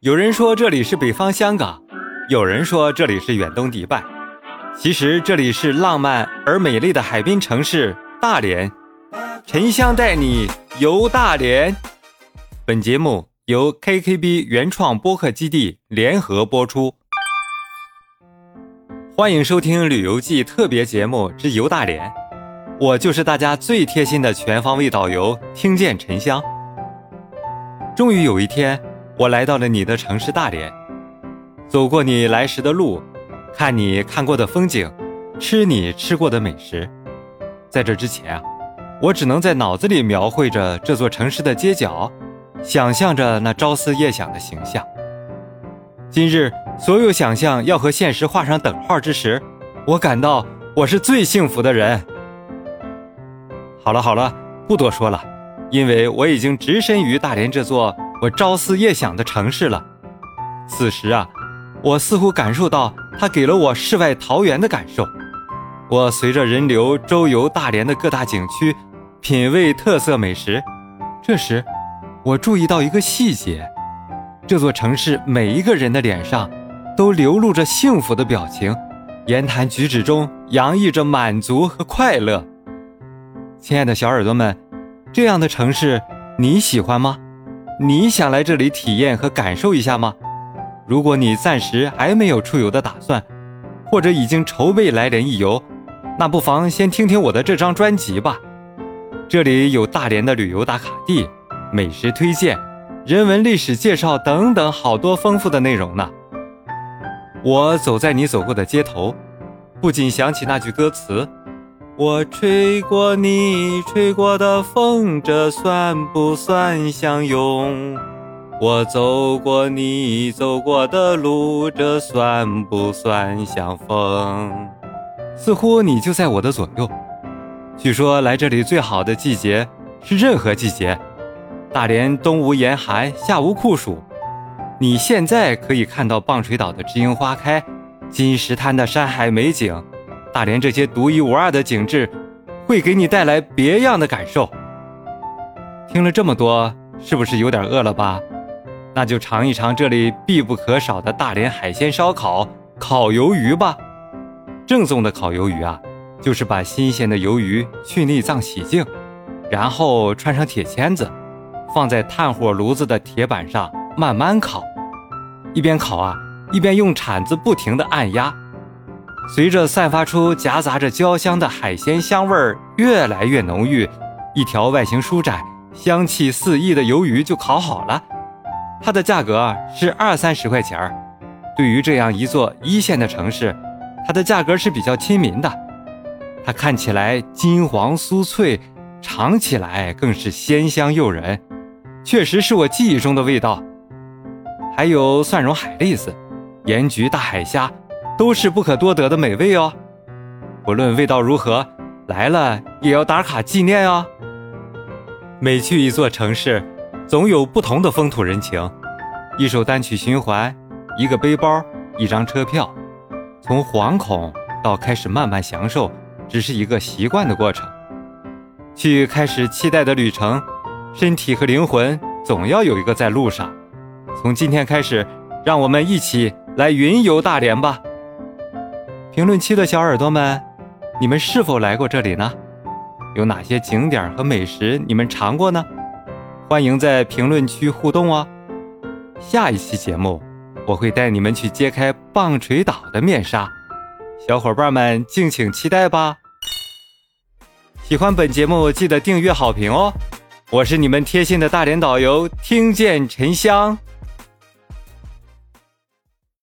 有人说这里是北方香港，有人说这里是远东迪拜，其实这里是浪漫而美丽的海滨城市大连。沉香带你游大连。本节目由 KKB 原创播客基地联合播出。欢迎收听旅游季特别节目之游大连，我就是大家最贴心的全方位导游，听见沉香。终于有一天，我来到了你的城市大连，走过你来时的路，看你看过的风景，吃你吃过的美食。在这之前啊，我只能在脑子里描绘着这座城市的街角，想象着那朝思夜想的形象。今日，所有想象要和现实画上等号之时，我感到我是最幸福的人。好了好了，不多说了。因为我已经置身于大连这座我朝思夜想的城市了，此时啊，我似乎感受到它给了我世外桃源的感受。我随着人流周游大连的各大景区，品味特色美食。这时，我注意到一个细节：这座城市每一个人的脸上都流露着幸福的表情，言谈举止中洋溢着满足和快乐。亲爱的小耳朵们。这样的城市你喜欢吗？你想来这里体验和感受一下吗？如果你暂时还没有出游的打算，或者已经筹备来连一游，那不妨先听听我的这张专辑吧。这里有大连的旅游打卡地、美食推荐、人文历史介绍等等，好多丰富的内容呢。我走在你走过的街头，不禁想起那句歌词。我吹过你吹过的风，这算不算相拥？我走过你走过的路，这算不算相逢？似乎你就在我的左右。据说来这里最好的季节是任何季节。大连冬无严寒，夏无酷暑。你现在可以看到棒槌岛的知樱花开，金石滩的山海美景。大连这些独一无二的景致，会给你带来别样的感受。听了这么多，是不是有点饿了吧？那就尝一尝这里必不可少的大连海鲜烧烤、烤鱿鱼吧。正宗的烤鱿鱼啊，就是把新鲜的鱿鱼去内脏洗净，然后穿上铁签子，放在炭火炉子的铁板上慢慢烤，一边烤啊，一边用铲子不停地按压。随着散发出夹杂着焦香的海鲜香味儿越来越浓郁，一条外形舒展、香气四溢的鱿鱼就烤好了。它的价格是二三十块钱儿。对于这样一座一线的城市，它的价格是比较亲民的。它看起来金黄酥脆，尝起来更是鲜香诱人，确实是我记忆中的味道。还有蒜蓉海蛎子、盐焗大海虾。都是不可多得的美味哦，不论味道如何，来了也要打卡纪念哦。每去一座城市，总有不同的风土人情。一首单曲循环，一个背包，一张车票，从惶恐到开始慢慢享受，只是一个习惯的过程。去开始期待的旅程，身体和灵魂总要有一个在路上。从今天开始，让我们一起来云游大连吧。评论区的小耳朵们，你们是否来过这里呢？有哪些景点和美食你们尝过呢？欢迎在评论区互动哦。下一期节目，我会带你们去揭开棒槌岛的面纱，小伙伴们敬请期待吧。喜欢本节目记得订阅好评哦。我是你们贴心的大连导游，听见沉香。